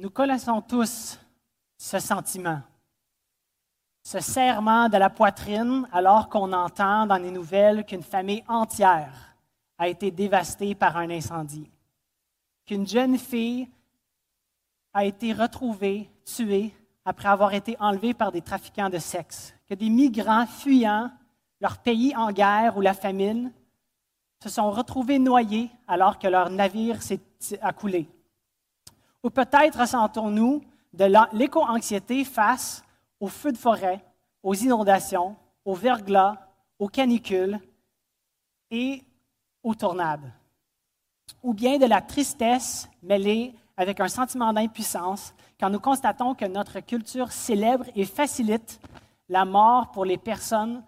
Nous connaissons tous ce sentiment, ce serrement de la poitrine alors qu'on entend dans les nouvelles qu'une famille entière a été dévastée par un incendie, qu'une jeune fille a été retrouvée, tuée, après avoir été enlevée par des trafiquants de sexe, que des migrants fuyant leur pays en guerre ou la famine se sont retrouvés noyés alors que leur navire s'est coulé. Ou peut-être ressentons-nous de l'éco-anxiété face aux feux de forêt, aux inondations, aux verglas, aux canicules et aux tornades. Ou bien de la tristesse mêlée avec un sentiment d'impuissance quand nous constatons que notre culture célèbre et facilite la mort pour les personnes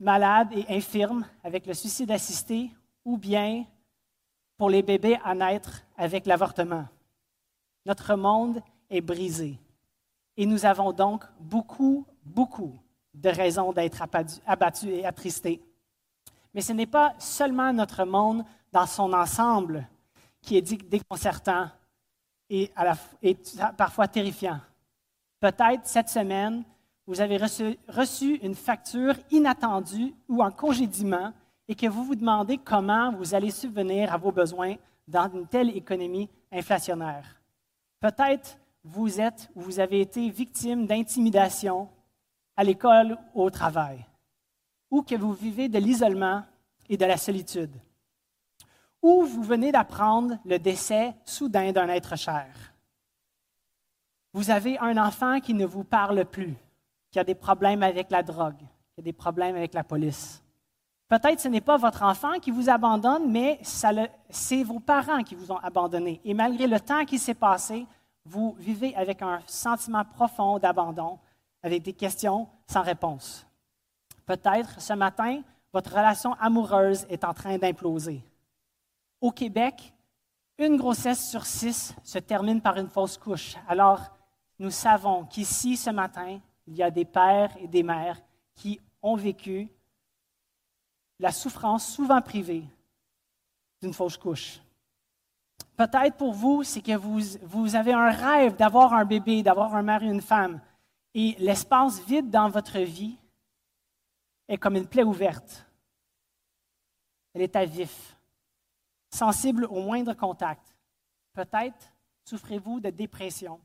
malades et infirmes avec le suicide assisté ou bien pour les bébés à naître avec l'avortement. Notre monde est brisé et nous avons donc beaucoup, beaucoup de raisons d'être abattus et attristés. Mais ce n'est pas seulement notre monde dans son ensemble qui est déconcertant et, parfois terrifiant. Peut-être cette semaine, vous avez reçu, une facture inattendue ou un congédiement et que vous vous demandez comment vous allez subvenir à vos besoins dans une telle économie inflationnaire. Peut-être vous êtes ou vous avez été victime d'intimidation à l'école ou au travail, ou que vous vivez de l'isolement et de la solitude, ou vous venez d'apprendre le décès soudain d'un être cher. Vous avez un enfant qui ne vous parle plus, qui a des problèmes avec la drogue, qui a des problèmes avec la police. Peut-être ce n'est pas votre enfant qui vous abandonne, mais c'est vos parents qui vous ont abandonné. Et malgré le temps qui s'est passé, vous vivez avec un sentiment profond d'abandon, avec des questions sans réponse. Peut-être ce matin, votre relation amoureuse est en train d'imploser. Au Québec, une grossesse sur six se termine par une fausse couche. Alors, nous savons qu'ici, ce matin, il y a des pères et des mères qui ont vécu la souffrance souvent privée d'une fausse couche. Peut-être pour vous, c'est que vous, vous, avez un rêve d'avoir un bébé, d'avoir un mari, une femme, et l'espace vide dans votre vie est comme une plaie ouverte. Elle est à vif, sensible au moindre contact. Peut-être souffrez-vous de dépression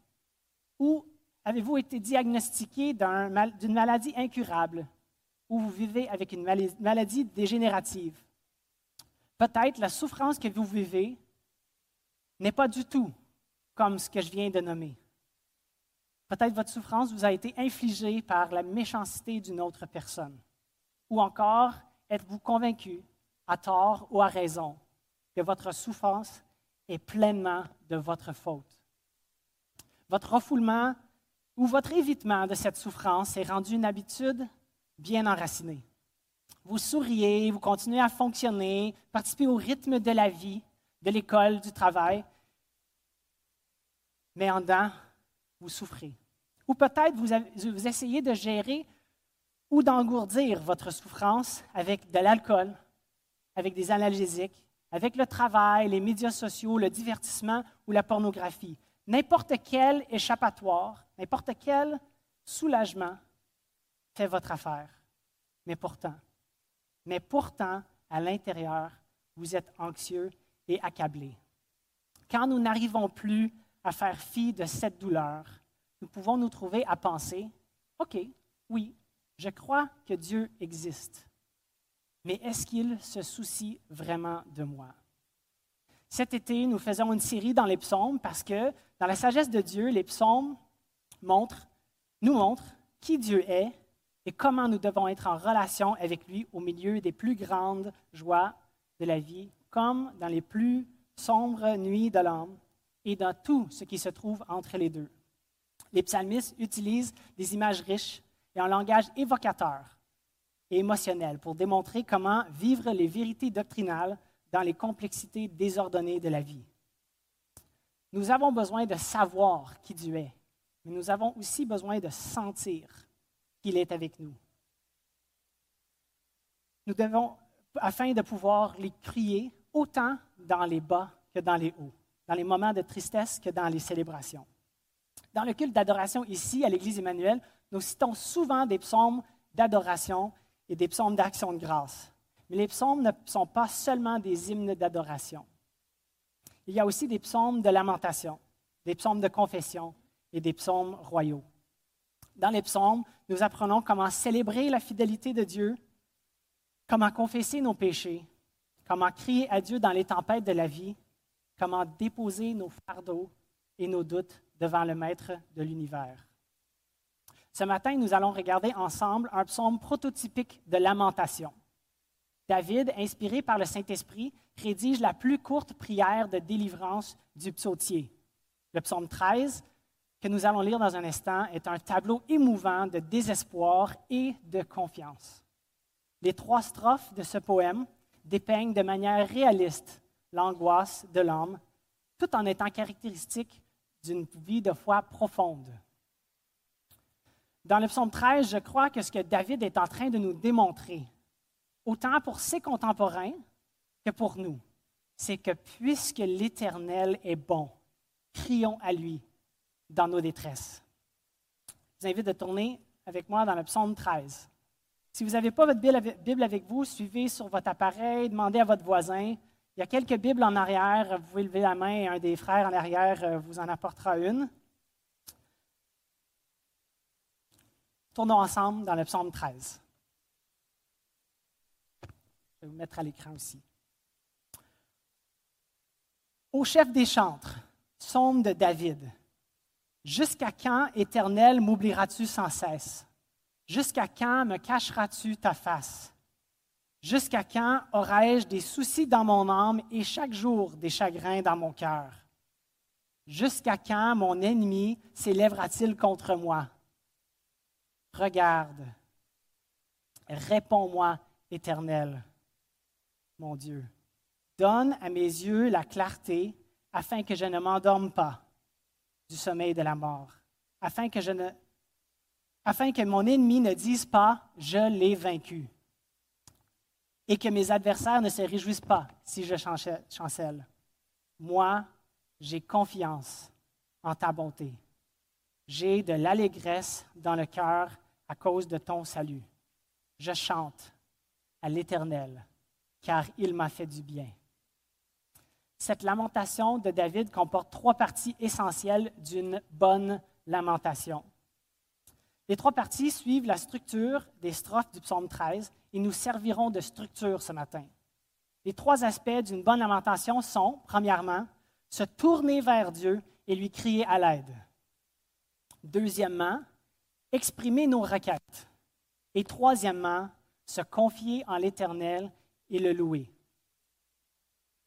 ou Avez-vous été diagnostiqué d'une maladie incurable? Ou vous vivez avec une maladie dégénérative? Peut-être la souffrance que vous vivez n'est pas du tout comme ce que je viens de nommer. Peut-être votre souffrance vous a été infligée par la méchanceté d'une autre personne. Ou encore, êtes-vous convaincu, à tort ou à raison, que votre souffrance est pleinement de votre faute? Votre refoulement où votre évitement de cette souffrance est rendu une habitude bien enracinée. Vous souriez, vous continuez à fonctionner, participez au rythme de la vie, de l'école, du travail, mais en dedans, vous souffrez. Ou peut-être vous, vous essayez de gérer ou d'engourdir votre souffrance avec de l'alcool, avec des analgésiques, avec le travail, les médias sociaux, le divertissement ou la pornographie. N'importe quel échappatoire, n'importe quel soulagement fait votre affaire. Mais pourtant, mais pourtant, à l'intérieur, vous êtes anxieux et accablé. Quand nous n'arrivons plus à faire fi de cette douleur, nous pouvons nous trouver à penser, OK, oui, je crois que Dieu existe, mais est-ce qu'il se soucie vraiment de moi? Cet été, nous faisons une série dans les psaumes parce que dans la sagesse de Dieu, les psaumes nous montrent qui Dieu est et comment nous devons être en relation avec lui au milieu des plus grandes joies de la vie, comme dans les plus sombres nuits de l'âme et dans tout ce qui se trouve entre les deux. Les psalmistes utilisent des images riches et un langage évocateur et émotionnel pour démontrer comment vivre les vérités doctrinales dans les complexités désordonnées de la vie. Nous avons besoin de savoir qui Dieu est, mais nous avons aussi besoin de sentir qu'il est avec nous. Nous devons, afin de pouvoir les crier autant dans les bas que dans les hauts. dans les moments de tristesse que dans les célébrations. Dans le culte d'adoration ici, à l'Église Emmanuel, nous citons souvent des psaumes d'adoration et des psaumes d'action de grâce. Mais les psaumes ne sont pas seulement des hymnes d'adoration. Il y a aussi des psaumes de lamentation, des psaumes de confession et des psaumes royaux. Dans les psaumes, nous apprenons comment célébrer la fidélité de Dieu, comment confesser nos péchés, comment crier à Dieu dans les tempêtes de la vie, comment déposer nos fardeaux et nos doutes devant le Maître de l'univers. Ce matin, nous allons regarder ensemble un psaume prototypique de lamentation. David, inspiré par le Saint-Esprit, rédige la plus courte prière de délivrance du psautier. Le psaume 13, que nous allons lire dans un instant, est un tableau émouvant de désespoir et de confiance. Les trois strophes de ce poème dépeignent de manière réaliste l'angoisse de l'homme, tout en étant caractéristique d'une vie de foi profonde. Dans le psaume 13, je crois que ce que David est en train de nous démontrer, autant pour ses contemporains que pour nous, c'est que puisque l'Éternel est bon, crions à lui dans nos détresses. Je vous invite à tourner avec moi dans le psaume 13. Si vous n'avez pas votre Bible avec vous, suivez sur votre appareil, demandez à votre voisin. Il y a quelques Bibles en arrière. Vous pouvez lever la main et un des frères en arrière euh, vous en apportera une. Tournons ensemble dans le psaume 13. Je vais vous mettre à l'écran aussi. Au chef des chantres, psaume de David. Jusqu'à quand, Éternel, m'oublieras-tu sans cesse? Jusqu'à quand me cacheras-tu ta face? Jusqu'à quand aurai-je des soucis dans mon âme et chaque jour des chagrins dans mon cœur? Jusqu'à quand mon ennemi s'élèvera-t-il contre moi? Regarde, réponds-moi, Éternel, mon Dieu. Donne à mes yeux la clarté afin que je ne m'endorme pas du sommeil de la mort, afin que, mon ennemi ne dise pas Je l'ai vaincu, et que mes adversaires ne se réjouissent pas si je chancelle. Moi, j'ai confiance en ta bonté. J'ai de l'allégresse dans le cœur à cause de ton salut. Je chante à l'Éternel, car il m'a fait du bien. Cette lamentation de David comporte trois parties essentielles d'une bonne lamentation. Les trois parties suivent la structure des strophes du psaume 13 et nous serviront de structure ce matin. Les trois aspects d'une bonne lamentation sont, premièrement, se tourner vers Dieu et lui crier à l'aide. Deuxièmement, exprimer nos requêtes. Et troisièmement, se confier en l'Éternel et le louer.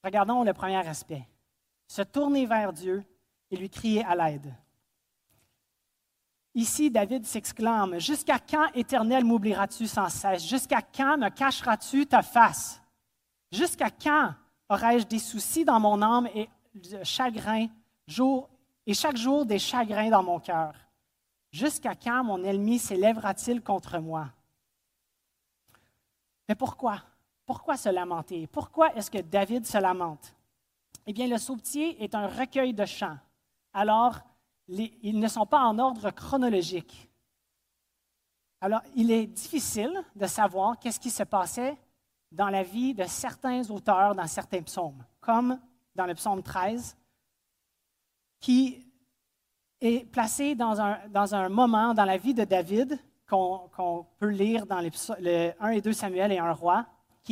Regardons le premier aspect. Se tourner vers Dieu et lui crier à l'aide. Ici, David s'exclame, Jusqu'à quand, Éternel, m'oublieras-tu sans cesse? Jusqu'à quand me cacheras-tu ta face? Jusqu'à quand aurai-je des soucis dans mon âme et jour, et chaque jour des chagrins dans mon cœur? Jusqu'à quand mon ennemi s'élèvera-t-il contre moi? Mais pourquoi? Pourquoi se lamenter? Pourquoi est-ce que David se lamente? Eh bien, le sautier est un recueil de chants. Alors, ils ne sont pas en ordre chronologique. Alors, il est difficile de savoir qu'est-ce qui se passait dans la vie de certains auteurs dans certains psaumes, comme dans le psaume 13, qui est placé dans un, moment dans la vie de David qu'on peut lire dans les, le 1 et 2 Samuel et un roi,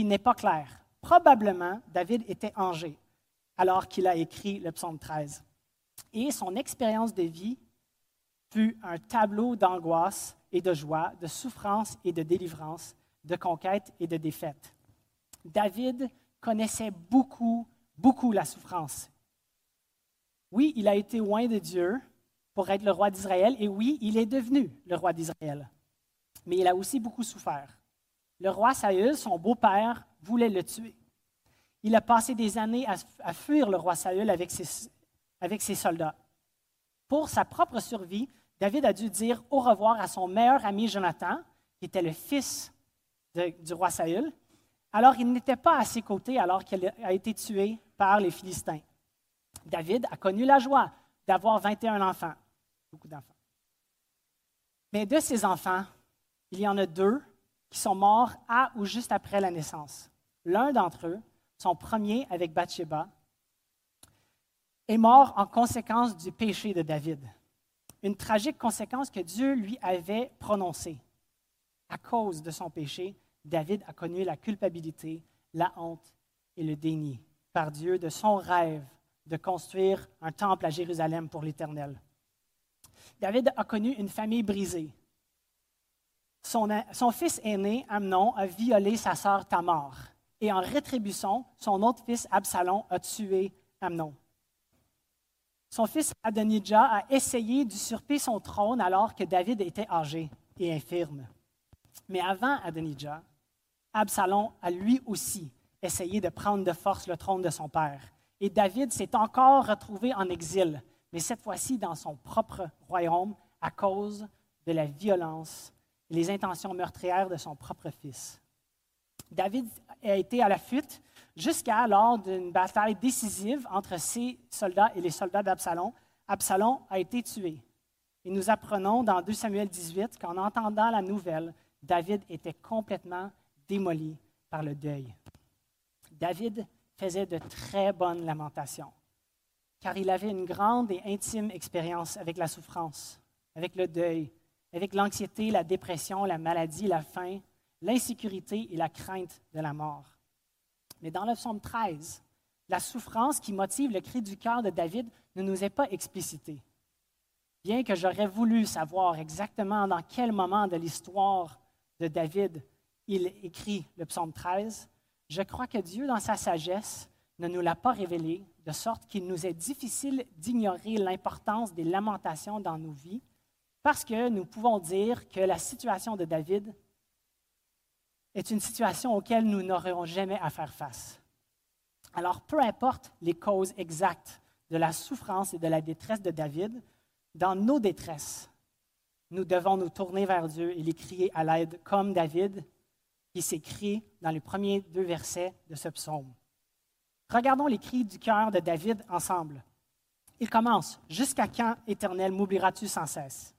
n'est pas clair. Probablement, David était âgé alors qu'il a écrit le psaume 13. Et son expérience de vie fut un tableau d'angoisse et de joie, de souffrance et de délivrance, de conquête et de défaite. David connaissait beaucoup, beaucoup la souffrance. Oui, il a été loin de Dieu pour être le roi d'Israël, et oui, il est devenu le roi d'Israël. Mais il a aussi beaucoup souffert. Le roi Saül, son beau-père, voulait le tuer. Il a passé des années à, fuir le roi Saül avec ses, soldats. Pour sa propre survie, David a dû dire au revoir à son meilleur ami Jonathan, qui était le fils du roi Saül. Alors il n'était pas à ses côtés alors qu'il a été tué par les Philistins. David a connu la joie d'avoir 21 enfants, beaucoup d'enfants. Mais de ces enfants, il y en a deux qui sont morts à ou juste après la naissance. L'un d'entre eux, son premier avec Bathsheba, est mort en conséquence du péché de David. Une tragique conséquence que Dieu lui avait prononcée. À cause de son péché, David a connu la culpabilité, la honte et le déni par Dieu de son rêve de construire un temple à Jérusalem pour l'Éternel. David a connu une famille brisée. Son, fils aîné, Amnon, a violé sa sœur Tamar. Et en rétribution, son autre fils, Absalom, a tué Amnon. Son fils Adonijah a essayé d'usurper son trône alors que David était âgé et infirme. Mais avant Adonijah, Absalom a lui aussi essayé de prendre de force le trône de son père. Et David s'est encore retrouvé en exil, mais cette fois-ci dans son propre royaume à cause de la violence et les intentions meurtrières de son propre fils. David a été à la fuite jusqu'à lors d'une bataille décisive entre ses soldats et les soldats d'Absalom. Absalom a été tué. Et nous apprenons dans 2 Samuel 18 qu'en entendant la nouvelle, David était complètement démoli par le deuil. David faisait de très bonnes lamentations, car il avait une grande et intime expérience avec la souffrance, avec le deuil, avec l'anxiété, la dépression, la maladie, la faim, l'insécurité et la crainte de la mort. Mais dans le psaume 13, la souffrance qui motive le cri du cœur de David ne nous est pas explicitée. Bien que j'aurais voulu savoir exactement dans quel moment de l'histoire de David il écrit le psaume 13, je crois que Dieu, dans sa sagesse, ne nous l'a pas révélé, de sorte qu'il nous est difficile d'ignorer l'importance des lamentations dans nos vies, parce que nous pouvons dire que la situation de David est une situation auquel nous n'aurons jamais à faire face. Alors, peu importe les causes exactes de la souffrance et de la détresse de David, dans nos détresses, nous devons nous tourner vers Dieu et lui crier à l'aide comme David qui s'écrit dans les premiers deux versets de ce psaume. Regardons les cris du cœur de David ensemble. Il commence Jusqu'à quand, Éternel, m'oublieras-tu sans cesse?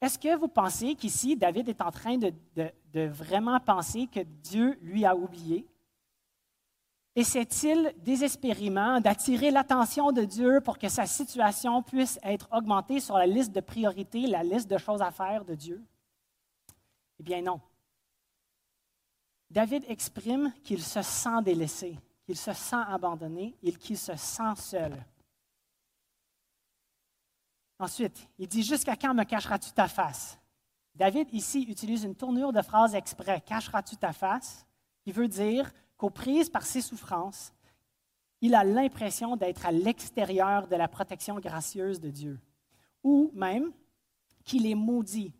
Est-ce que vous pensez qu'ici, David est en train de, vraiment penser que Dieu lui a oublié? Essaie-t-il désespérément d'attirer l'attention de Dieu pour que sa situation puisse être augmentée sur la liste de priorités, la liste de choses à faire de Dieu? Eh bien non. David exprime qu'il se sent délaissé, qu'il se sent abandonné qu'il se sent seul. Ensuite, il dit Jusqu'à quand me cacheras-tu ta face? David ici utilise une tournure de phrase exprès. Cacheras-tu ta face? Qui veut dire qu'aux prises par ses souffrances, il a l'impression d'être à l'extérieur de la protection gracieuse de Dieu, ou même qu'il est maudit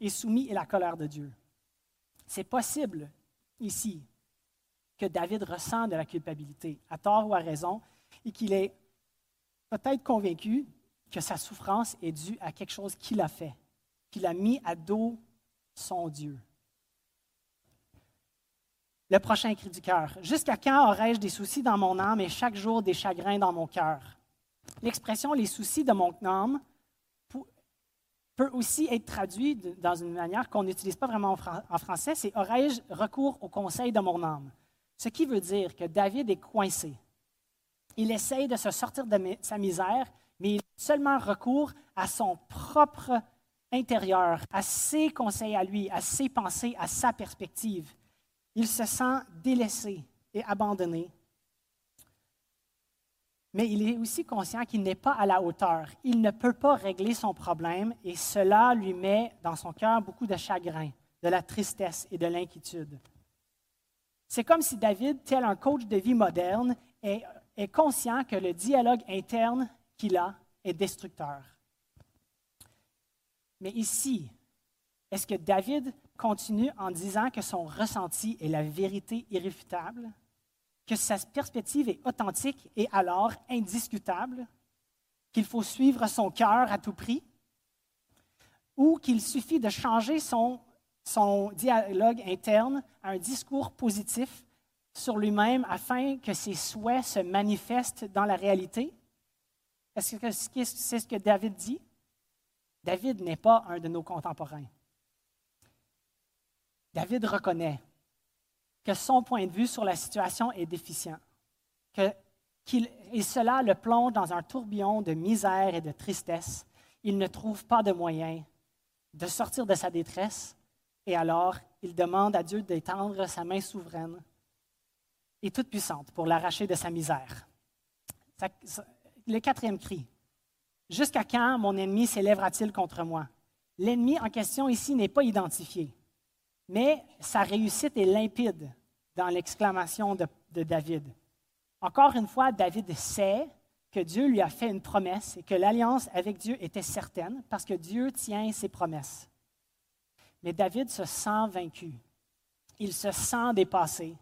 et soumis à la colère de Dieu. C'est possible ici que David ressent de la culpabilité, à tort ou à raison, et qu'il est peut-être convaincu que sa souffrance est due à quelque chose qu'il a fait, qu'il a mis à dos son Dieu. Le prochain cri du cœur. Jusqu'à quand aurai-je des soucis dans mon âme et chaque jour des chagrins dans mon cœur? L'expression les soucis de mon âme peut aussi être traduit dans une manière qu'on n'utilise pas vraiment en français, c'est aurais-je recours au conseil de mon âme? Ce qui veut dire que David est coincé. Il essaye de se sortir de sa misère, mais il a seulement recours à son propre intérieur, à ses conseils à lui, à ses pensées, à sa perspective. Il se sent délaissé et abandonné mais il est aussi conscient qu'il n'est pas à la hauteur. Il ne peut pas régler son problème et cela lui met dans son cœur beaucoup de chagrin, de la tristesse et de l'inquiétude. C'est comme si David, tel un coach de vie moderne, est, est conscient que le dialogue interne qu'il a est destructeur. Mais ici, est-ce que David continue en disant que son ressenti est la vérité irréfutable? que sa perspective est authentique et alors indiscutable, qu'il faut suivre son cœur à tout prix, ou qu'il suffit de changer son, son dialogue interne à un discours positif sur lui-même afin que ses souhaits se manifestent dans la réalité? Est-ce que c'est ce que David dit? David n'est pas un de nos contemporains. David reconnaît que son point de vue sur la situation est déficient, et cela le plonge dans un tourbillon de misère et de tristesse. Il ne trouve pas de moyen de sortir de sa détresse, et alors il demande à Dieu d'étendre sa main souveraine et toute puissante pour l'arracher de sa misère. Le quatrième cri. Jusqu'à quand mon ennemi s'élèvera-t-il contre moi? L'ennemi en question ici n'est pas identifié. Mais sa réussite est limpide dans l'exclamation de, David. Encore une fois, David sait que Dieu lui a fait une promesse et que l'alliance avec Dieu était certaine parce que Dieu tient ses promesses. Mais David se sent vaincu. Il se sent dépassé.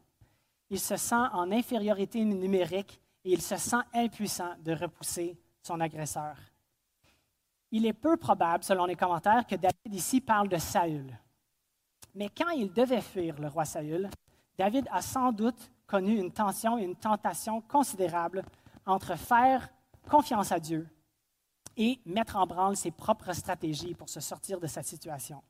Il se sent en infériorité numérique et il se sent impuissant de repousser son agresseur. Il est peu probable, selon les commentaires, que David ici parle de Saül. Mais quand il devait fuir le roi Saül, David a sans doute connu une tension et une tentation considérable entre faire confiance à Dieu et mettre en branle ses propres stratégies pour se sortir de sa situation.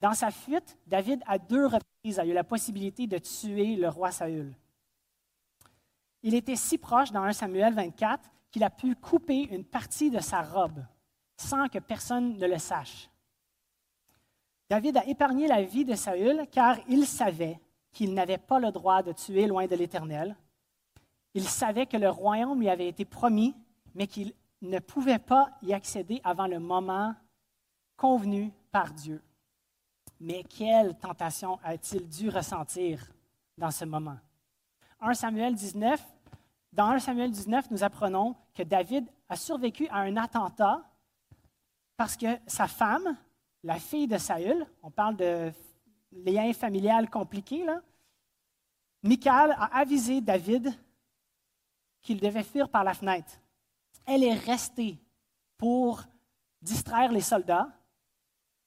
Dans sa fuite, David, à deux reprises, a eu la possibilité de tuer le roi Saül. Il était si proche dans 1 Samuel 24 qu'il a pu couper une partie de sa robe sans que personne ne le sache. David a épargné la vie de Saül car il savait qu'il n'avait pas le droit de tuer loin de l'Éternel. Il savait que le royaume lui avait été promis, mais qu'il ne pouvait pas y accéder avant le moment convenu par Dieu. Mais quelle tentation a-t-il dû ressentir dans ce moment? 1 Samuel 19, dans 1 Samuel 19, nous apprenons que David a survécu à un attentat parce que sa femme, la fille de Saül, on parle de liens familial compliqués, là, Michal a avisé David qu'il devait fuir par la fenêtre. Elle est restée pour distraire les soldats.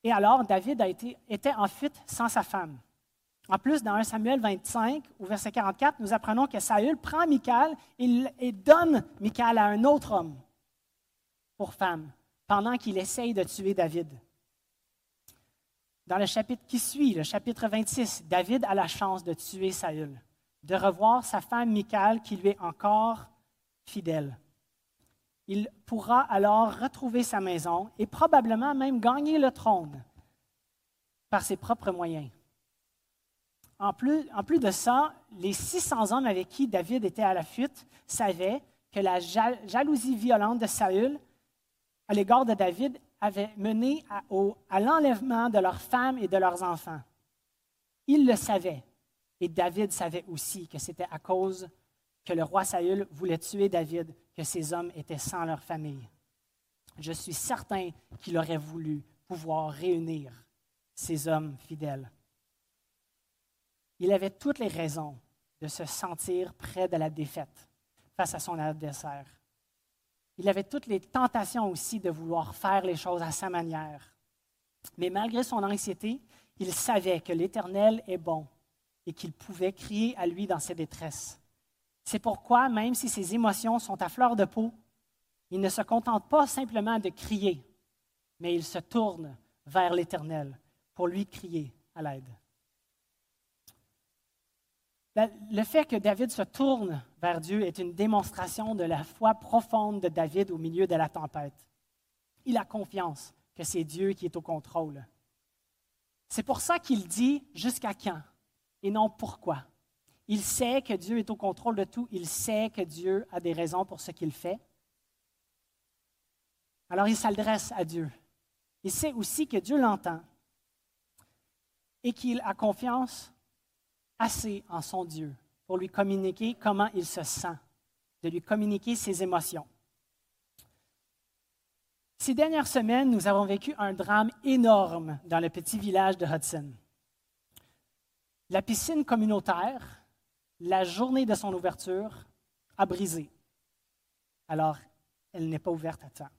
Et alors, David a été, était en fuite sans sa femme. En plus, dans 1 Samuel 25, au verset 44, nous apprenons que Saül prend Michal et, donne Michal à un autre homme pour femme, pendant qu'il essaye de tuer David. Dans le chapitre qui suit, le chapitre 26, David a la chance de tuer Saül, de revoir sa femme Michal qui lui est encore fidèle. Il pourra alors retrouver sa maison et probablement même gagner le trône par ses propres moyens. En plus, de ça, les 600 hommes avec qui David était à la fuite savaient que la jalousie violente de Saül à l'égard de David avaient mené à, l'enlèvement de leurs femmes et de leurs enfants. Ils le savaient. Et David savait aussi que c'était à cause que le roi Saül voulait tuer David que ces hommes étaient sans leur famille. Je suis certain qu'il aurait voulu pouvoir réunir ces hommes fidèles. Il avait toutes les raisons de se sentir près de la défaite face à son adversaire. Il avait toutes les tentations aussi de vouloir faire les choses à sa manière. Mais malgré son anxiété, il savait que l'Éternel est bon et qu'il pouvait crier à lui dans ses détresses. C'est pourquoi, même si ses émotions sont à fleur de peau, il ne se contente pas simplement de crier, mais il se tourne vers l'Éternel pour lui crier à l'aide le fait que David se tourne vers Dieu est une démonstration de la foi profonde de David au milieu de la tempête. Il a confiance que c'est Dieu qui est au contrôle. C'est pour ça qu'il dit jusqu'à quand et non pourquoi. Il sait que Dieu est au contrôle de tout. Il sait que Dieu a des raisons pour ce qu'il fait. Alors il s'adresse à Dieu. Il sait aussi que Dieu l'entend et qu'il a confiance assez en son Dieu pour lui communiquer comment il se sent, de lui communiquer ses émotions. Ces dernières semaines, nous avons vécu un drame énorme dans le petit village de Hudson. La piscine communautaire, la journée de son ouverture, a brisé. Alors, elle n'est pas ouverte à temps.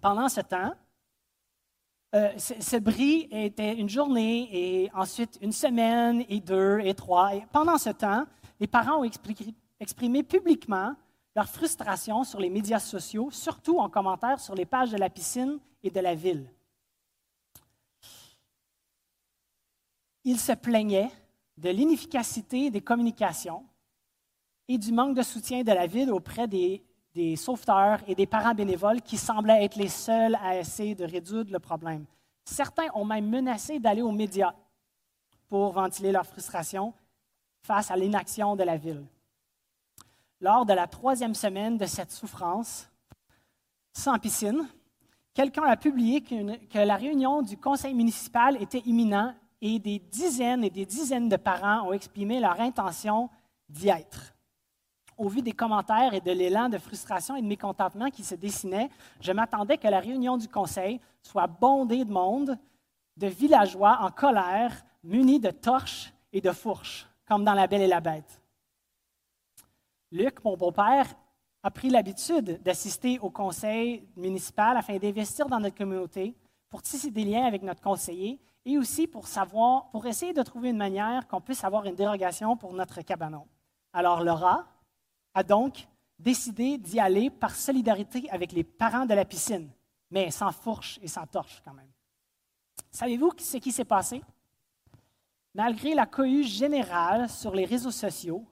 Pendant ce temps, euh, ce, bris était une journée et ensuite une semaine et deux et trois. Pendant ce temps, les parents ont exprimé publiquement leur frustration sur les médias sociaux, surtout en commentaire sur les pages de la piscine et de la ville. Ils se plaignaient de l'inefficacité des communications et du manque de soutien de la ville auprès des, des sauveteurs et des parents bénévoles qui semblaient être les seuls à essayer de résoudre le problème. Certains ont même menacé d'aller aux médias pour ventiler leur frustration face à l'inaction de la ville. Lors de la troisième semaine de cette souffrance, sans piscine, quelqu'un a publié que la réunion du conseil municipal était imminente et des dizaines et des dizaines de parents ont exprimé leur intention d'y être. Au vu des commentaires et de l'élan de frustration et de mécontentement qui se dessinait, je m'attendais que la réunion du conseil soit bondée de monde, de villageois en colère, munis de torches et de fourches, comme dans La Belle et la Bête. Luc, mon beau-père, a pris l'habitude d'assister au conseil municipal afin d'investir dans notre communauté, pour tisser des liens avec notre conseiller et aussi pour savoir, pour essayer de trouver une manière qu'on puisse avoir une dérogation pour notre cabanon. Alors Laura a donc décidé d'y aller par solidarité avec les parents de la piscine, mais sans fourche et sans torche quand même. Savez-vous ce qui s'est passé? Malgré la cohue générale sur les réseaux sociaux,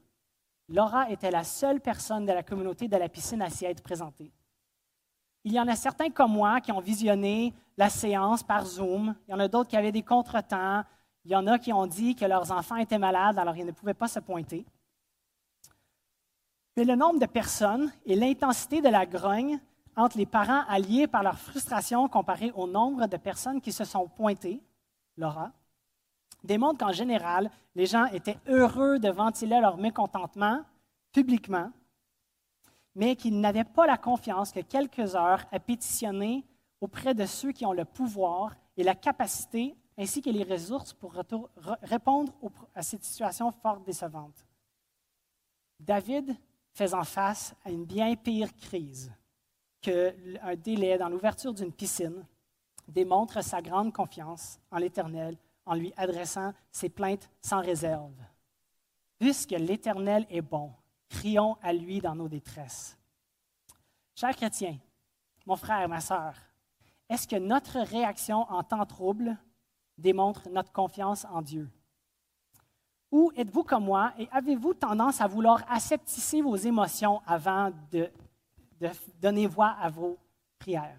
Laura était la seule personne de la communauté de la piscine à s'y être présentée. Il y en a certains comme moi qui ont visionné la séance par Zoom. Il y en a d'autres qui avaient des contretemps. Il y en a qui ont dit que leurs enfants étaient malades, alors ils ne pouvaient pas se pointer. Mais le nombre de personnes et l'intensité de la grogne entre les parents alliés par leur frustration comparé au nombre de personnes qui se sont pointées, Laura, démontre qu'en général, les gens étaient heureux de ventiler leur mécontentement publiquement mais qu'ils n'avaient pas la confiance que quelques heures à pétitionner auprès de ceux qui ont le pouvoir et la capacité ainsi que les ressources pour répondre à cette situation fort décevante. David faisant face à une bien pire crise qu'un délai dans l'ouverture d'une piscine démontre sa grande confiance en l'Éternel en lui adressant ses plaintes sans réserve. Puisque l'Éternel est bon, Crions à lui dans nos détresses. Chers chrétiens, mon frère, ma sœur, est-ce que notre réaction en temps trouble démontre notre confiance en Dieu? Ou êtes-vous comme moi et avez-vous tendance à vouloir aseptiser vos émotions avant de, donner voix à vos prières?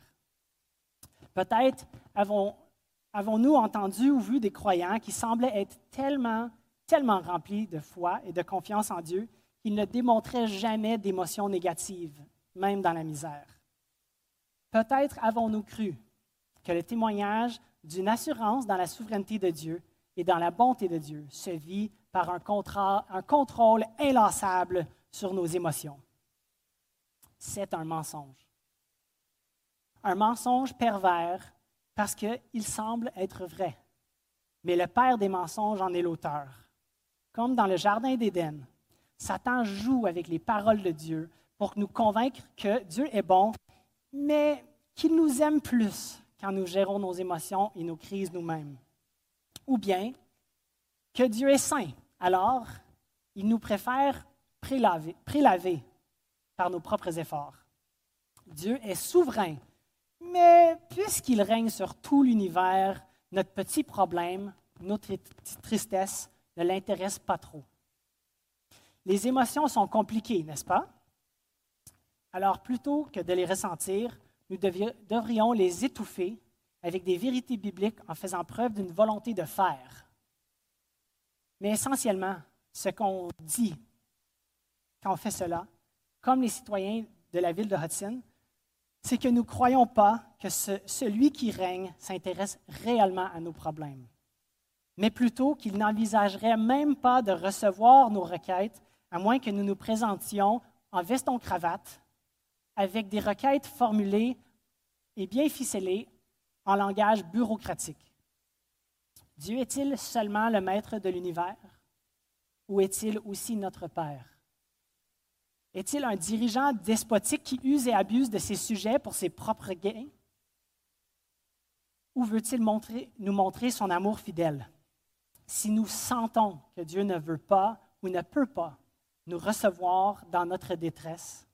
Peut-être avons, avons-nous entendu ou vu des croyants qui semblaient être tellement, tellement remplis de foi et de confiance en Dieu il ne démontrait jamais d'émotions négatives, même dans la misère. Peut-être avons-nous cru que le témoignage d'une assurance dans la souveraineté de Dieu et dans la bonté de Dieu se vit par un, contrôle inlassable sur nos émotions. C'est un mensonge. Un mensonge pervers parce qu'il semble être vrai. Mais le père des mensonges en est l'auteur. Comme dans le Jardin d'Éden, Satan joue avec les paroles de Dieu pour nous convaincre que Dieu est bon, mais qu'il nous aime plus quand nous gérons nos émotions et nos crises nous-mêmes. Ou bien que Dieu est saint, alors il nous préfère prélaver, par nos propres efforts. Dieu est souverain, mais puisqu'il règne sur tout l'univers, notre petit problème, notre tristesse ne l'intéresse pas trop. Les émotions sont compliquées, n'est-ce pas? Alors, plutôt que de les ressentir, nous devrions les étouffer avec des vérités bibliques en faisant preuve d'une volonté de faire. Essentiellement, ce qu'on dit quand on fait cela, comme les citoyens de la ville de Hudson, c'est que nous ne croyons pas que celui qui règne s'intéresse réellement à nos problèmes, mais plutôt qu'il n'envisagerait même pas de recevoir nos requêtes à moins que nous nous présentions en veston-cravate avec des requêtes formulées et bien ficelées en langage bureaucratique. Dieu est-il seulement le maître de l'univers ou est-il aussi notre Père? Est-il un dirigeant despotique qui use et abuse de ses sujets pour ses propres gains? Ou veut-il nous montrer son amour fidèle? Si nous sentons que Dieu ne veut pas ou ne peut pas nous recevoir dans notre détresse,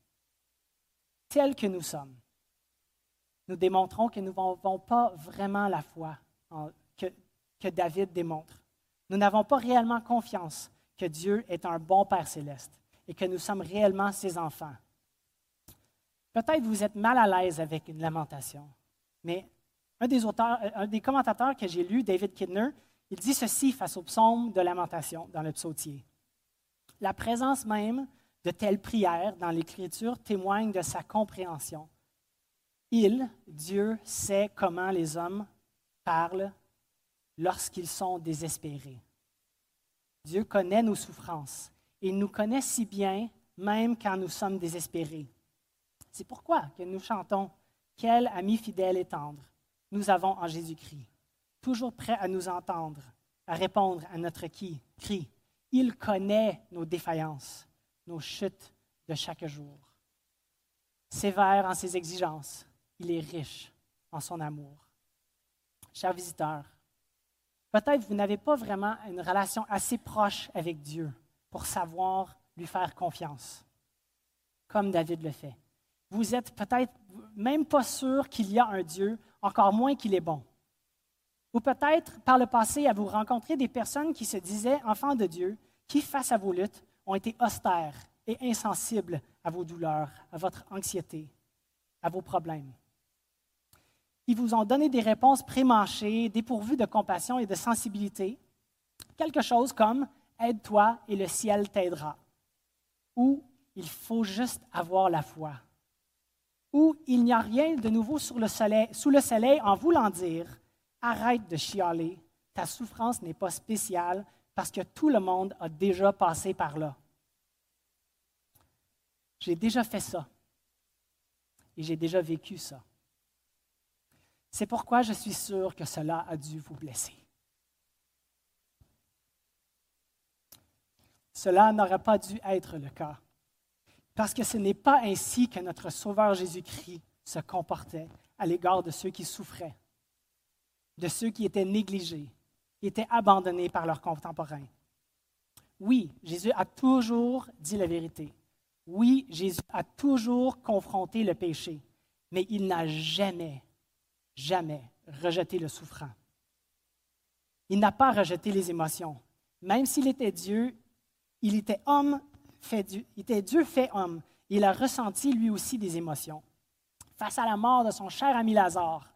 tels que nous sommes, nous démontrons que nous n'avons pas vraiment la foi que, que David démontre. Nous n'avons pas réellement confiance que Dieu est un bon Père céleste et que nous sommes réellement ses enfants. Peut-être vous êtes mal à l'aise avec une lamentation, mais un des, auteurs, un des commentateurs que j'ai lu, David Kidner, il dit ceci face au psaume de lamentation dans le psautier. La présence même de telles prières dans l'Écriture témoigne de sa compréhension. Il, Dieu, sait comment les hommes parlent lorsqu'ils sont désespérés. Dieu connaît nos souffrances il nous connaît si bien même quand nous sommes désespérés. C'est pourquoi que nous chantons Quel ami fidèle et tendre nous avons en Jésus-Christ, toujours prêt à nous entendre, à répondre à notre cri. Il connaît nos défaillances, nos chutes de chaque jour. Sévère en ses exigences, il est riche en son amour. Chers visiteurs, peut-être vous n'avez pas vraiment une relation assez proche avec Dieu pour savoir lui faire confiance, comme David le fait. Vous êtes peut-être même pas sûr qu'il y a un Dieu, encore moins qu'il est bon. Ou peut-être par le passé, à vous rencontrer des personnes qui se disaient enfants de Dieu, qui, face à vos luttes, ont été austères et insensibles à vos douleurs, à votre anxiété, à vos problèmes. Ils vous ont donné des réponses prémanchées, dépourvues de compassion et de sensibilité. Quelque chose comme Aide-toi et le ciel t'aidera. Ou Il faut juste avoir la foi. Ou Il n'y a rien de nouveau sous le soleil en voulant dire Arrête de chialer, ta souffrance n'est pas spéciale parce que tout le monde a déjà passé par là. J'ai déjà fait ça et j'ai déjà vécu ça. C'est pourquoi je suis sûr que cela a dû vous blesser. Cela n'aurait pas dû être le cas, parce que ce n'est pas ainsi que notre Sauveur Jésus-Christ se comportait à l'égard de ceux qui souffraient, de ceux qui étaient négligés, qui étaient abandonnés par leurs contemporains. Oui, Jésus a toujours dit la vérité. Oui, Jésus a toujours confronté le péché, mais il n'a jamais jamais rejeté le souffrant. Il n'a pas rejeté les émotions. Même s'il était Dieu, il était homme fait Dieu, il était Dieu fait homme. Il a ressenti lui aussi des émotions. Face à la mort de son cher ami Lazare,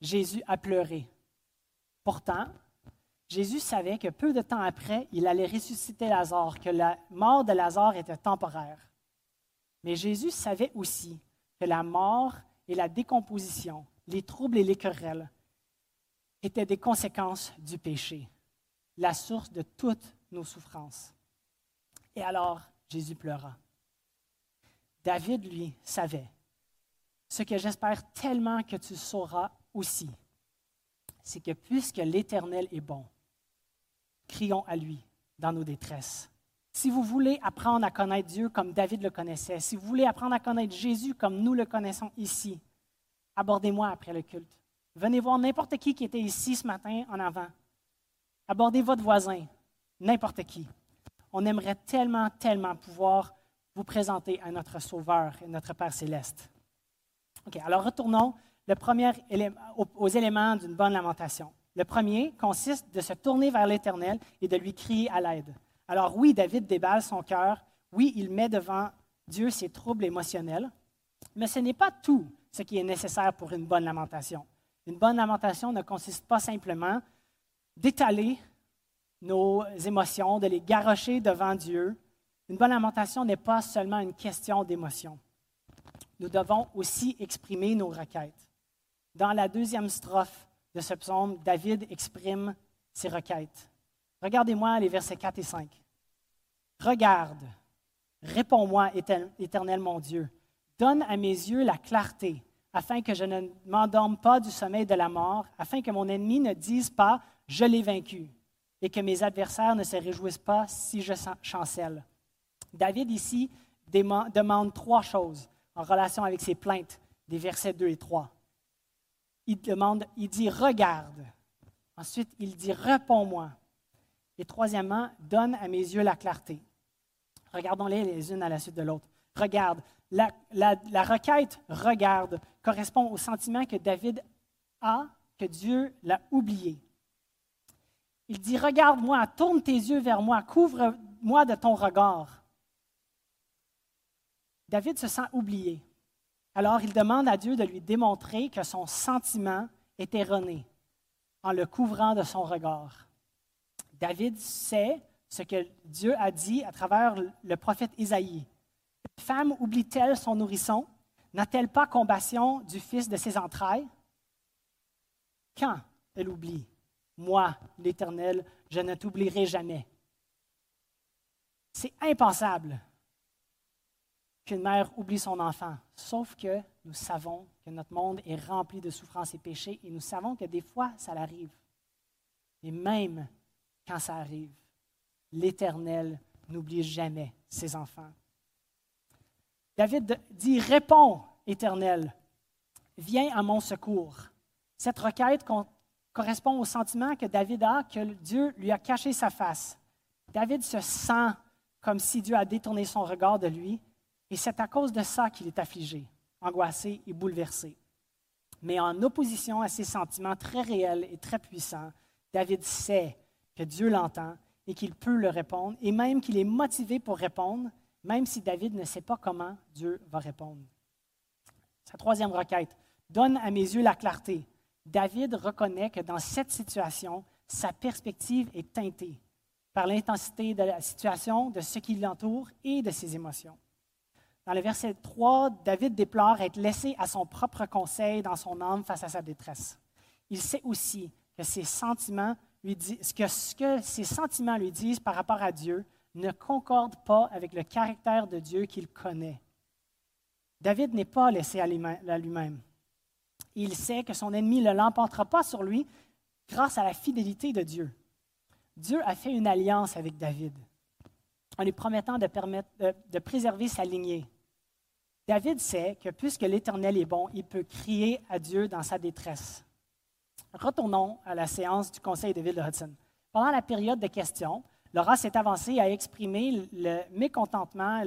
Jésus a pleuré. Pourtant, Jésus savait que peu de temps après, il allait ressusciter Lazare, que la mort de Lazare était temporaire. Mais Jésus savait aussi que la mort et la décomposition les troubles et les querelles étaient des conséquences du péché, la source de toutes nos souffrances. Et alors, Jésus pleura. David, lui, savait. Ce que j'espère tellement que tu sauras aussi, c'est que puisque l'Éternel est bon, crions à lui dans nos détresses. Si vous voulez apprendre à connaître Dieu comme David le connaissait, si vous voulez apprendre à connaître Jésus comme nous le connaissons ici, abordez-moi après le culte. Venez voir n'importe qui qui était ici ce matin en avant. Abordez votre voisin, n'importe qui. On aimerait tellement, tellement pouvoir vous présenter à notre Sauveur et notre Père céleste. OK, alors retournons aux éléments d'une bonne lamentation. Le premier consiste de se tourner vers l'Éternel et de lui crier à l'aide. Alors oui, David déballe son cœur. Oui, il met devant Dieu ses troubles émotionnels. Mais ce n'est pas tout ce qui est nécessaire pour une bonne lamentation. Une bonne lamentation ne consiste pas simplement d'étaler nos émotions, de les garrocher devant Dieu. Une bonne lamentation n'est pas seulement une question d'émotion. Nous devons aussi exprimer nos requêtes. Dans la deuxième strophe de ce psaume, David exprime ses requêtes. Regardez-moi les versets 4 et 5. Regarde, réponds-moi, éternel mon Dieu. Donne à mes yeux la clarté, afin que je ne m'endorme pas du sommeil de la mort, afin que mon ennemi ne dise pas Je l'ai vaincu, et que mes adversaires ne se réjouissent pas si je chancelle. David ici demande trois choses en relation avec ses plaintes des versets 2 et 3. Il demande, il dit regarde. Ensuite, il dit réponds-moi. Et troisièmement, donne à mes yeux la clarté. Regardons-les les unes à la suite de l'autre. Regarde, la, requête regarde correspond au sentiment que David a que Dieu l'a oublié. Il dit, regarde-moi, tourne tes yeux vers moi, couvre-moi de ton regard. David se sent oublié. Alors il demande à Dieu de lui démontrer que son sentiment est erroné en le couvrant de son regard. David sait ce que Dieu a dit à travers le prophète Isaïe. Femme oublie-t-elle son nourrisson? N'a-t-elle pas compassion du fils de ses entrailles? Quand elle oublie, moi, l'Éternel, je ne t'oublierai jamais. C'est impensable qu'une mère oublie son enfant, sauf que nous savons que notre monde est rempli de souffrances et péchés et nous savons que des fois, ça l'arrive. Et même quand ça arrive, l'Éternel n'oublie jamais ses enfants. David dit, Réponds, Éternel, viens à mon secours. Cette requête correspond au sentiment que David a que Dieu lui a caché sa face. David se sent comme si Dieu a détourné son regard de lui, et c'est à cause de ça qu'il est affligé, angoissé et bouleversé. Mais en opposition à ces sentiments très réels et très puissants, David sait que Dieu l'entend et qu'il peut le répondre, et même qu'il est motivé pour répondre, même si David ne sait pas comment Dieu va répondre. Sa troisième requête, donne à mes yeux la clarté. David reconnaît que dans cette situation, sa perspective est teintée par l'intensité de la situation, de ce qui l'entoure et de ses émotions. Dans le verset 3, David déplore être laissé à son propre conseil dans son âme face à sa détresse. Il sait aussi que ses sentiments que ce que ses sentiments lui disent par rapport à Dieu ne concorde pas avec le caractère de Dieu qu'il connaît. David n'est pas laissé à lui-même. Il sait que son ennemi ne l'emportera pas sur lui grâce à la fidélité de Dieu. Dieu a fait une alliance avec David en lui promettant de, de, préserver sa lignée. David sait que puisque l'Éternel est bon, il peut crier à Dieu dans sa détresse. Retournons à la séance du Conseil de ville de Hudson. Pendant la période de questions, Laura s'est avancée à exprimer le mécontentement,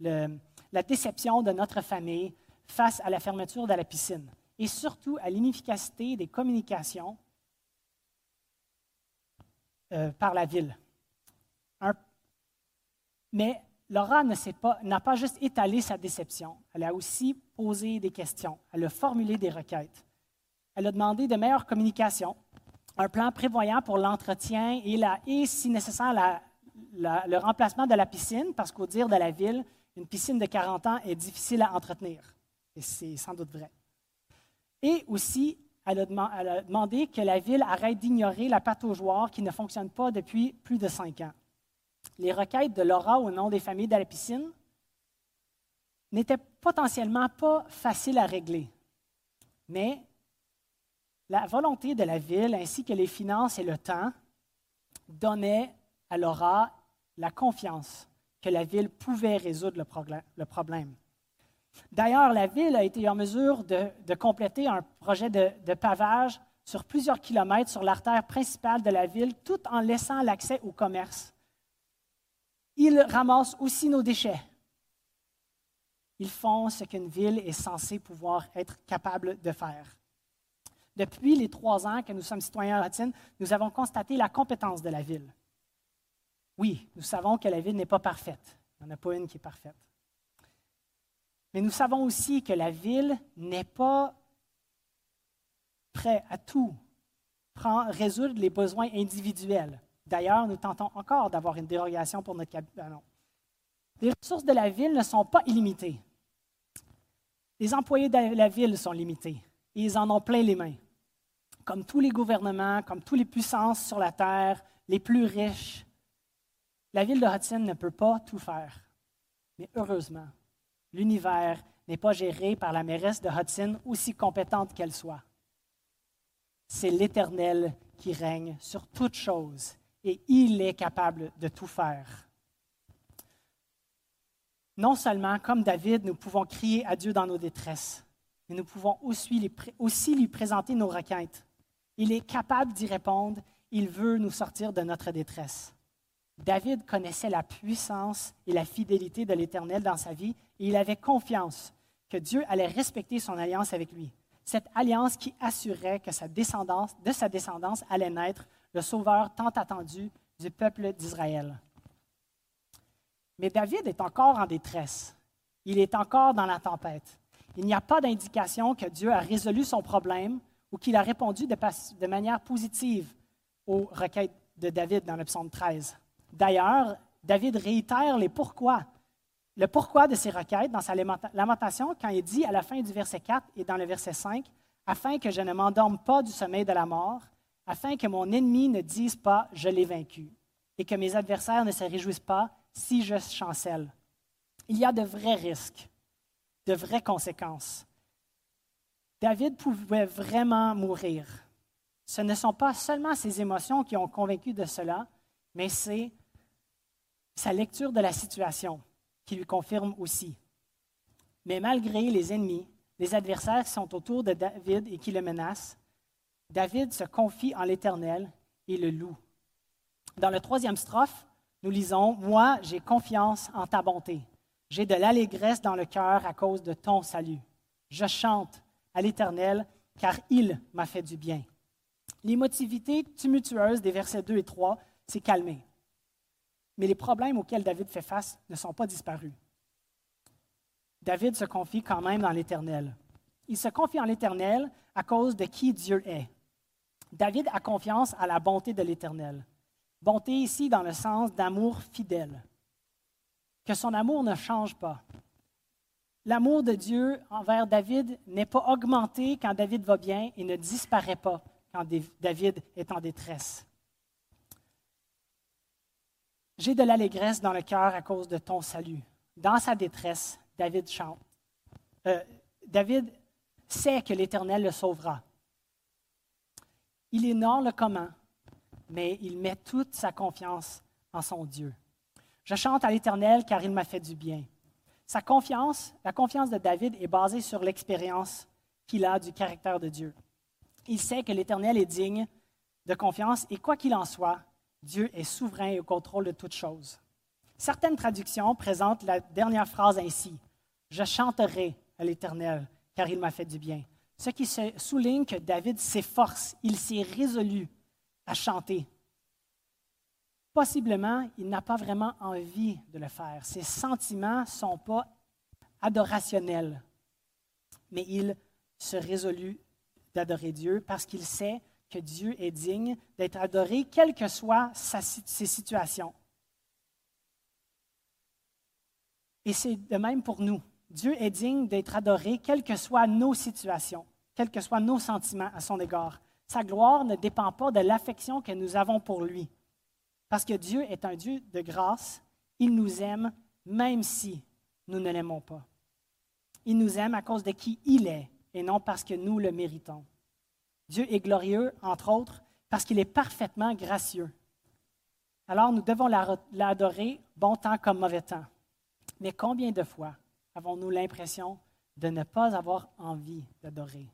la déception de notre famille face à la fermeture de la piscine et surtout à l'inefficacité des communications euh, par la ville. mais Laura n'a pas juste étalé sa déception, elle a aussi posé des questions, elle a formulé des requêtes. Elle a demandé de meilleures communications, un plan prévoyant pour l'entretien et, si nécessaire, le remplacement de la piscine, parce qu'au dire de la ville, une piscine de 40 ans est difficile à entretenir. Et c'est sans doute vrai. Et aussi, elle a, demandé que la ville arrête d'ignorer la pataugeoire qui ne fonctionne pas depuis plus de cinq ans. Les requêtes de Laura au nom des familles de la piscine n'étaient potentiellement pas faciles à régler. Mais la volonté de la ville ainsi que les finances et le temps donnaient à Laura la confiance que la ville pouvait résoudre le problème. D'ailleurs, la ville a été en mesure de, compléter un projet de, pavage sur plusieurs kilomètres sur l'artère principale de la ville, tout en laissant l'accès au commerce. Ils ramassent aussi nos déchets. Ils font ce qu'une ville est censée pouvoir être capable de faire. Depuis les trois ans que nous sommes citoyens latines, nous avons constaté la compétence de la ville. Oui, nous savons que la ville n'est pas parfaite. Il n'y en a pas une qui est parfaite. Mais nous savons aussi que la ville n'est pas prête à tout résoudre les besoins individuels. D'ailleurs, nous tentons encore d'avoir une dérogation pour notre cabinet. Les ressources de la ville ne sont pas illimitées. Les employés de la ville sont limités et ils en ont plein les mains. Comme tous les gouvernements, comme toutes les puissances sur la terre, les plus riches, la ville de Hudson ne peut pas tout faire. Mais heureusement, l'univers n'est pas géré par la mairesse de Hudson, aussi compétente qu'elle soit. C'est l'Éternel qui règne sur toutes choses et il est capable de tout faire. Non seulement, comme David, nous pouvons crier à Dieu dans nos détresses, mais nous pouvons aussi lui, lui présenter nos requêtes. Il est capable d'y répondre, il veut nous sortir de notre détresse. David connaissait la puissance et la fidélité de l'Éternel dans sa vie et il avait confiance que Dieu allait respecter son alliance avec lui. Cette alliance qui assurait que sa descendance, de sa descendance allait naître le sauveur tant attendu du peuple d'Israël. Mais David est encore en détresse. Il est encore dans la tempête. Il n'y a pas d'indication que Dieu a résolu son problème ou qu'il a répondu de, manière positive aux requêtes de David dans le psaume 13. D'ailleurs, David réitère les pourquoi, le pourquoi de ses requêtes dans sa lamentation quand il dit à la fin du verset 4 et dans le verset 5, afin que je ne m'endorme pas du sommeil de la mort, afin que mon ennemi ne dise pas je l'ai vaincu, et que mes adversaires ne se réjouissent pas si je chancelle. Il y a de vrais risques, de vraies conséquences. David pouvait vraiment mourir. Ce ne sont pas seulement ses émotions qui ont convaincu de cela, mais c'est sa lecture de la situation qui lui confirme aussi. Mais malgré les ennemis, les adversaires qui sont autour de David et qui le menacent, David se confie en l'Éternel et le loue. Dans le troisième strophe, nous lisons Moi, j'ai confiance en ta bonté. J'ai de l'allégresse dans le cœur à cause de ton salut. Je chante à l'Éternel, car il m'a fait du bien. L'émotivité tumultueuse des versets 2 et 3 s'est calmée. Mais les problèmes auxquels David fait face ne sont pas disparus. David se confie quand même dans l'Éternel. Il se confie en l'Éternel à cause de qui Dieu est. David a confiance à la bonté de l'Éternel. Bonté ici dans le sens d'amour fidèle. Que son amour ne change pas. L'amour de Dieu envers David n'est pas augmenté quand David va bien et ne disparaît pas quand David est en détresse. J'ai de l'allégresse dans le cœur à cause de ton salut. Dans sa détresse, David chante. Euh, David sait que l'Éternel le sauvera. Il ignore le comment, mais il met toute sa confiance en son Dieu. Je chante à l'Éternel car il m'a fait du bien. Sa confiance, la confiance de David est basée sur l'expérience qu'il a du caractère de Dieu. Il sait que l'Éternel est digne de confiance et quoi qu'il en soit, Dieu est souverain et au contrôle de toutes choses. Certaines traductions présentent la dernière phrase ainsi Je chanterai à l'Éternel car il m'a fait du bien. Ce qui souligne que David s'efforce, il s'est résolu à chanter. Possiblement, il n'a pas vraiment envie de le faire. Ses sentiments ne sont pas adorationnels, mais il se résolut d'adorer Dieu parce qu'il sait que Dieu est digne d'être adoré, quelles que soient ses situations. Et c'est de même pour nous. Dieu est digne d'être adoré, quelles que soient nos situations, quels que soient nos sentiments à son égard. Sa gloire ne dépend pas de l'affection que nous avons pour lui. Parce que Dieu est un Dieu de grâce, il nous aime même si nous ne l'aimons pas. Il nous aime à cause de qui il est et non parce que nous le méritons. Dieu est glorieux, entre autres, parce qu'il est parfaitement gracieux. Alors nous devons l'adorer bon temps comme mauvais temps. Mais combien de fois avons-nous l'impression de ne pas avoir envie d'adorer?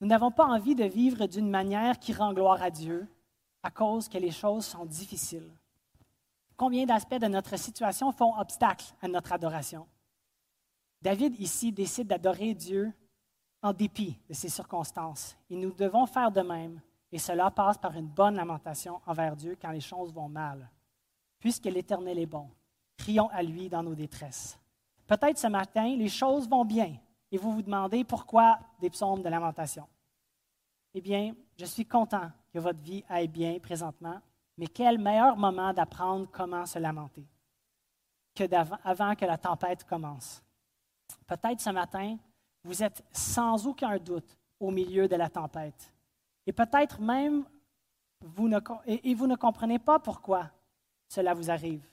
Nous n'avons pas envie de vivre d'une manière qui rend gloire à Dieu à cause que les choses sont difficiles. Combien d'aspects de notre situation font obstacle à notre adoration? David ici décide d'adorer Dieu en dépit de ces circonstances. Et nous devons faire de même, et cela passe par une bonne lamentation envers Dieu quand les choses vont mal. Puisque l'Éternel est bon, crions à lui dans nos détresses. Peut-être ce matin, les choses vont bien, et vous vous demandez pourquoi des psaumes de lamentation. Eh bien, je suis content que votre vie aille bien présentement, mais quel meilleur moment d'apprendre comment se lamenter que avant que la tempête commence. Peut-être ce matin, vous êtes sans aucun doute au milieu de la tempête. Et peut-être même, vous ne, et vous ne comprenez pas pourquoi cela vous arrive.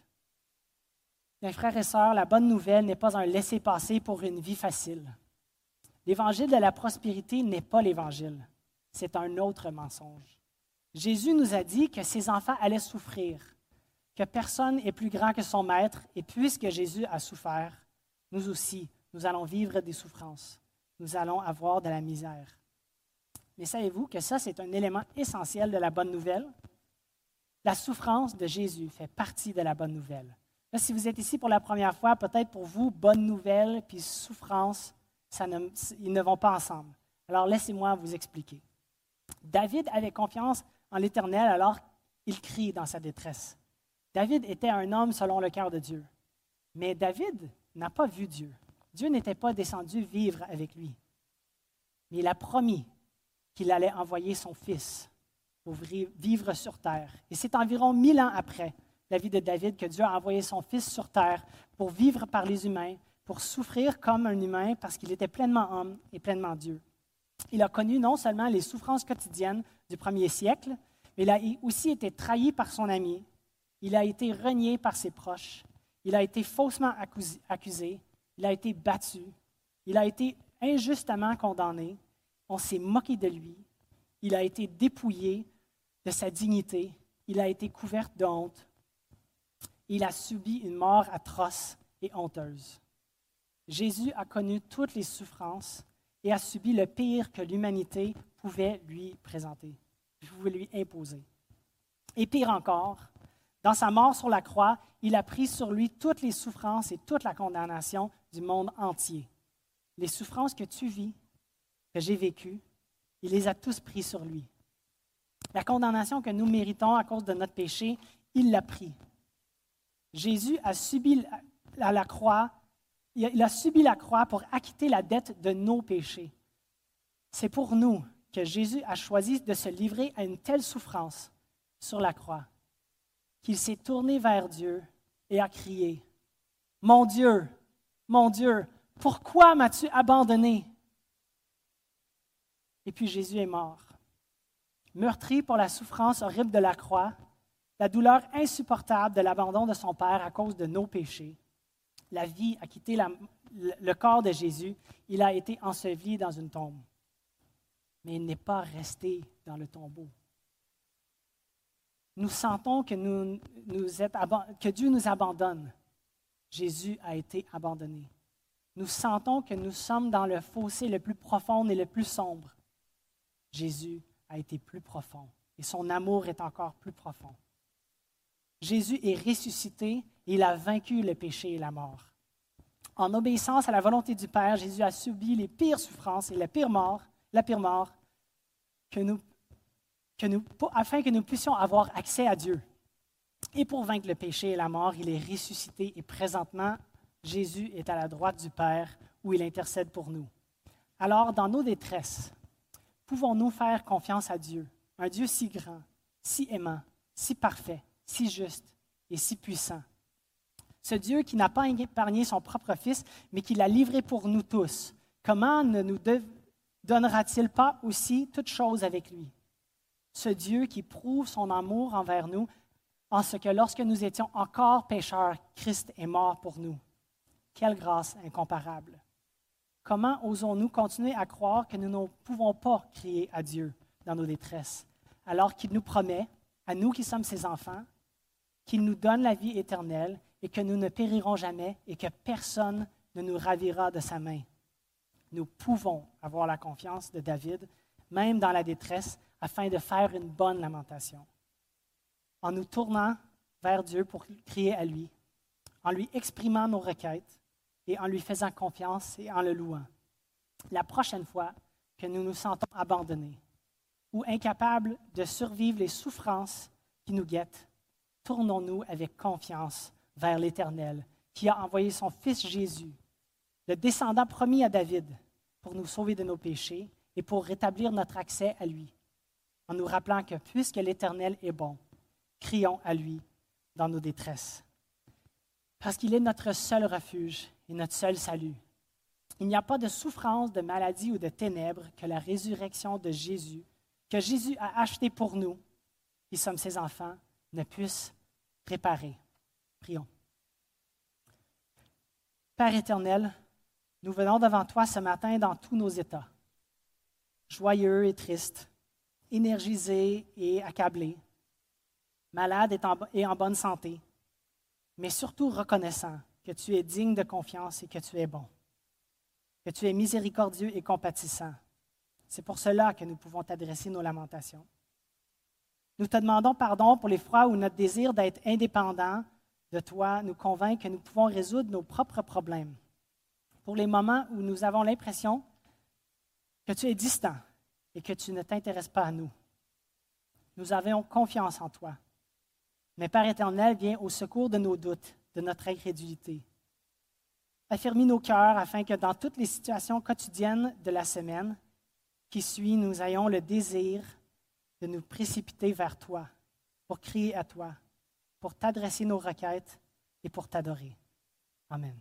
Mes frères et sœurs, la bonne nouvelle n'est pas un laisser-passer pour une vie facile. L'évangile de la prospérité n'est pas l'évangile, c'est un autre mensonge. Jésus nous a dit que ses enfants allaient souffrir, que personne n'est plus grand que son maître, et puisque Jésus a souffert, nous aussi, nous allons vivre des souffrances nous allons avoir de la misère. Mais savez-vous que ça, c'est un élément essentiel de la bonne nouvelle? La souffrance de Jésus fait partie de la bonne nouvelle. Si vous êtes ici pour la première fois, peut-être pour vous, bonne nouvelle puis souffrance, ça ne, ils ne vont pas ensemble. Alors laissez-moi vous expliquer. David avait confiance en l'Éternel alors qu'il crie dans sa détresse. David était un homme selon le cœur de Dieu. Mais David n'a pas vu Dieu. Dieu n'était pas descendu vivre avec lui. Mais il a promis qu'il allait envoyer son fils pour vivre sur terre. Et c'est environ mille ans après la vie de David que Dieu a envoyé son fils sur terre pour vivre par les humains, pour souffrir comme un humain parce qu'il était pleinement homme et pleinement Dieu. Il a connu non seulement les souffrances quotidiennes du premier siècle, mais il a aussi été trahi par son ami, il a été renié par ses proches, il a été faussement accusé, il a été battu, il a été injustement condamné, on s'est moqué de lui, il a été dépouillé de sa dignité, il a été couvert de honte, il a subi une mort atroce et honteuse. Jésus a connu toutes les souffrances et a subi le pire que l'humanité pouvait lui présenter, pouvait lui imposer. Et pire encore, dans sa mort sur la croix, il a pris sur lui toutes les souffrances et toute la condamnation du monde entier. Les souffrances que tu vis, que j'ai vécues, il les a tous pris sur lui. La condamnation que nous méritons à cause de notre péché, il l'a pris. Jésus a subi la croix, il a subi la croix pour acquitter la dette de nos péchés. C'est pour nous que Jésus a choisi de se livrer à une telle souffrance sur la croix qu'il s'est tourné vers Dieu et a crié, Mon Dieu, mon Dieu, pourquoi m'as-tu abandonné Et puis Jésus est mort. Meurtri pour la souffrance horrible de la croix, la douleur insupportable de l'abandon de son Père à cause de nos péchés, la vie a quitté le corps de Jésus, il a été enseveli dans une tombe. Mais il n'est pas resté dans le tombeau nous sentons que, Dieu nous abandonne, Jésus a été abandonné. Nous sentons que nous sommes dans le fossé le plus profond et le plus sombre. Jésus a été plus profond et son amour est encore plus profond. Jésus est ressuscité et il a vaincu le péché et la mort. En obéissance à la volonté du Père, Jésus a subi les pires souffrances et la pire mort, la pire mort afin que nous puissions avoir accès à Dieu. Et pour vaincre le péché et la mort, il est ressuscité et présentement, Jésus est à la droite du Père où il intercède pour nous. Alors, dans nos détresses, pouvons-nous faire confiance à Dieu, un Dieu si grand, si aimant, si parfait, si juste et si puissant? Ce Dieu qui n'a pas épargné son propre Fils, mais qui l'a livré pour nous tous, comment ne nous donnera-t-il pas aussi toutes choses avec lui? ce Dieu qui prouve son amour envers nous en ce que lorsque nous étions encore pécheurs, Christ est mort pour nous. Quelle grâce incomparable. Comment osons-nous continuer à croire que nous ne pouvons pas crier à Dieu dans nos détresses, alors qu'il nous promet, à nous qui sommes ses enfants, qu'il nous donne la vie éternelle et que nous ne périrons jamais et que personne ne nous ravira de sa main. Nous pouvons avoir la confiance de David, même dans la détresse, afin de faire une bonne lamentation. En nous tournant vers Dieu pour crier à lui, en lui exprimant nos requêtes et en lui faisant confiance et en le louant. La prochaine fois que nous nous sentons abandonnés ou incapables de survivre les souffrances qui nous guettent, tournons-nous avec confiance vers l'Éternel qui a envoyé son Fils Jésus, le descendant promis à David, pour nous sauver de nos péchés et pour rétablir notre accès à lui en nous rappelant que puisque l'Éternel est bon, crions à lui dans nos détresses. Parce qu'il est notre seul refuge et notre seul salut. Il n'y a pas de souffrance, de maladie ou de ténèbres que la résurrection de Jésus, que Jésus a acheté pour nous, qui sommes ses enfants, ne puisse réparer. Prions. Père éternel, nous venons devant toi ce matin dans tous nos états, joyeux et tristes, énergisé et accablé, malade et en, bonne santé, mais surtout reconnaissant que tu es digne de confiance et que tu es bon, que tu es miséricordieux et compatissant. C'est pour cela que nous pouvons t'adresser nos lamentations. Nous te demandons pardon pour les fois où notre désir d'être indépendant de toi nous convainc que nous pouvons résoudre nos propres problèmes. Pour les moments où nous avons l'impression que tu es distant et que tu ne t'intéresses pas à nous, nous avons confiance en toi. Mais Père éternel, viens au secours de nos doutes, de notre incrédulité. Affermis nos cœurs afin que dans toutes les situations quotidiennes de la semaine qui suit, nous ayons le désir de nous précipiter vers toi, pour crier à toi, pour t'adresser nos requêtes et pour t'adorer. Amen.